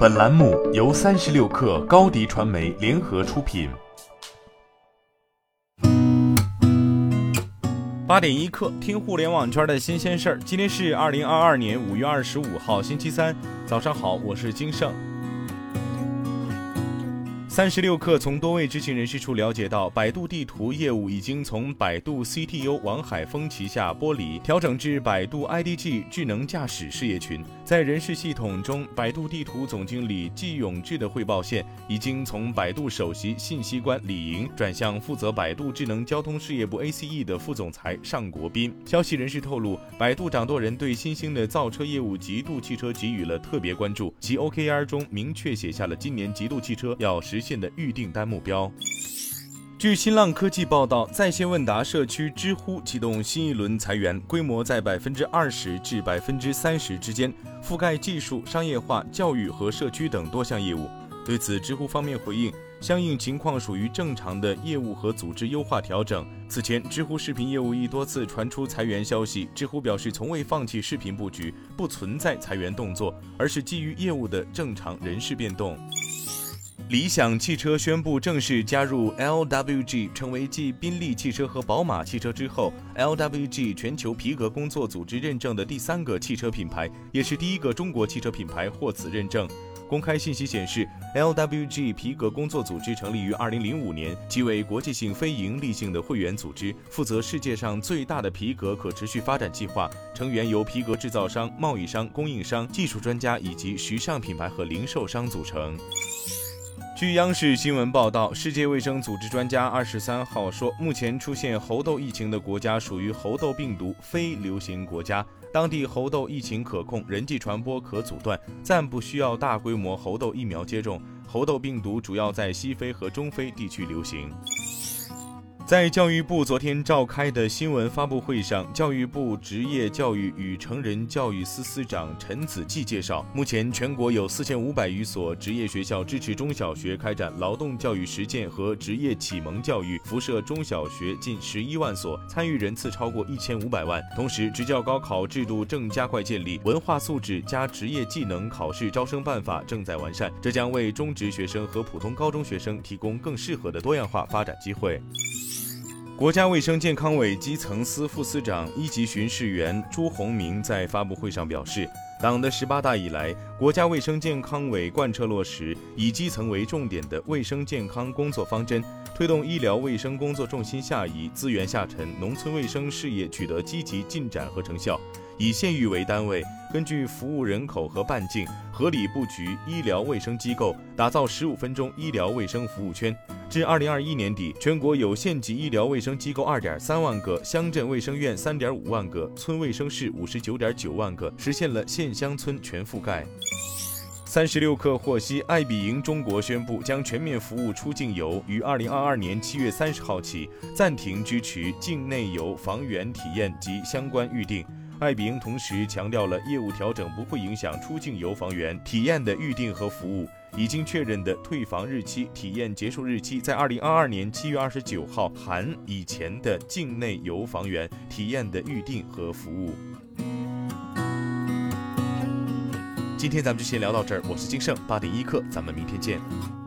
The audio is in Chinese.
本栏目由三十六氪高低传媒联合出品。八点一刻，听互联网圈的新鲜事儿。今天是二零二二年五月二十五号，星期三，早上好，我是金盛。三十六氪从多位知情人士处了解到，百度地图业务已经从百度 CTO 王海峰旗下剥离，调整至百度 IDG 智能驾驶事业群。在人事系统中，百度地图总经理季永志的汇报线已经从百度首席信息官李莹转向负责百度智能交通事业部 ACE 的副总裁尚国斌。消息人士透露，百度掌舵人对新兴的造车业务极度汽车给予了特别关注，其 OKR 中明确写下了今年极度汽车要实。现的预订单目标。据新浪科技报道，在线问答社区知乎启动新一轮裁员，规模在百分之二十至百分之三十之间，覆盖技术、商业化、教育和社区等多项业务。对此，知乎方面回应，相应情况属于正常的业务和组织优化调整。此前，知乎视频业务亦多次传出裁员消息，知乎表示从未放弃视频布局，不存在裁员动作，而是基于业务的正常人事变动。理想汽车宣布正式加入 LWG，成为继宾利汽车和宝马汽车之后，LWG 全球皮革工作组织认证的第三个汽车品牌，也是第一个中国汽车品牌获此认证。公开信息显示，LWG 皮革工作组织成立于2005年，其为国际性非营利性的会员组织，负责世界上最大的皮革可持续发展计划。成员由皮革制造商、贸易商、供应商、技术专家以及时尚品牌和零售商组成。据央视新闻报道，世界卫生组织专家二十三号说，目前出现猴痘疫情的国家属于猴痘病毒非流行国家，当地猴痘疫情可控，人际传播可阻断，暂不需要大规模猴痘疫苗接种。猴痘病毒主要在西非和中非地区流行。在教育部昨天召开的新闻发布会上，教育部职业教育与成人教育司司长陈子骥介绍，目前全国有四千五百余所职业学校支持中小学开展劳动教育实践和职业启蒙教育，辐射中小学近十一万所，参与人次超过一千五百万。同时，职教高考制度正加快建立，文化素质加职业技能考试招生办法正在完善，这将为中职学生和普通高中学生提供更适合的多样化发展机会。国家卫生健康委基层司副司长、一级巡视员朱洪明在发布会上表示，党的十八大以来，国家卫生健康委贯彻落实以基层为重点的卫生健康工作方针，推动医疗卫生工作重心下移、资源下沉，农村卫生事业取得积极进展和成效。以县域为单位，根据服务人口和半径，合理布局医疗卫生机构，打造十五分钟医疗卫生服务圈。至二零二一年底，全国有县级医疗卫生机构二点三万个，乡镇卫生院三点五万个，村卫生室五十九点九万个，实现了县乡村全覆盖。三十六氪获悉，爱彼迎中国宣布将全面服务出境游，于二零二二年七月三十号起暂停支持境内游房源体验及相关预订。爱彼迎同时强调了业务调整不会影响出境游房源体验的预订和服务。已经确认的退房日期、体验结束日期在二零二二年七月二十九号含以前的境内游房源体验的预定和服务。今天咱们就先聊到这儿，我是金盛八点一刻，咱们明天见。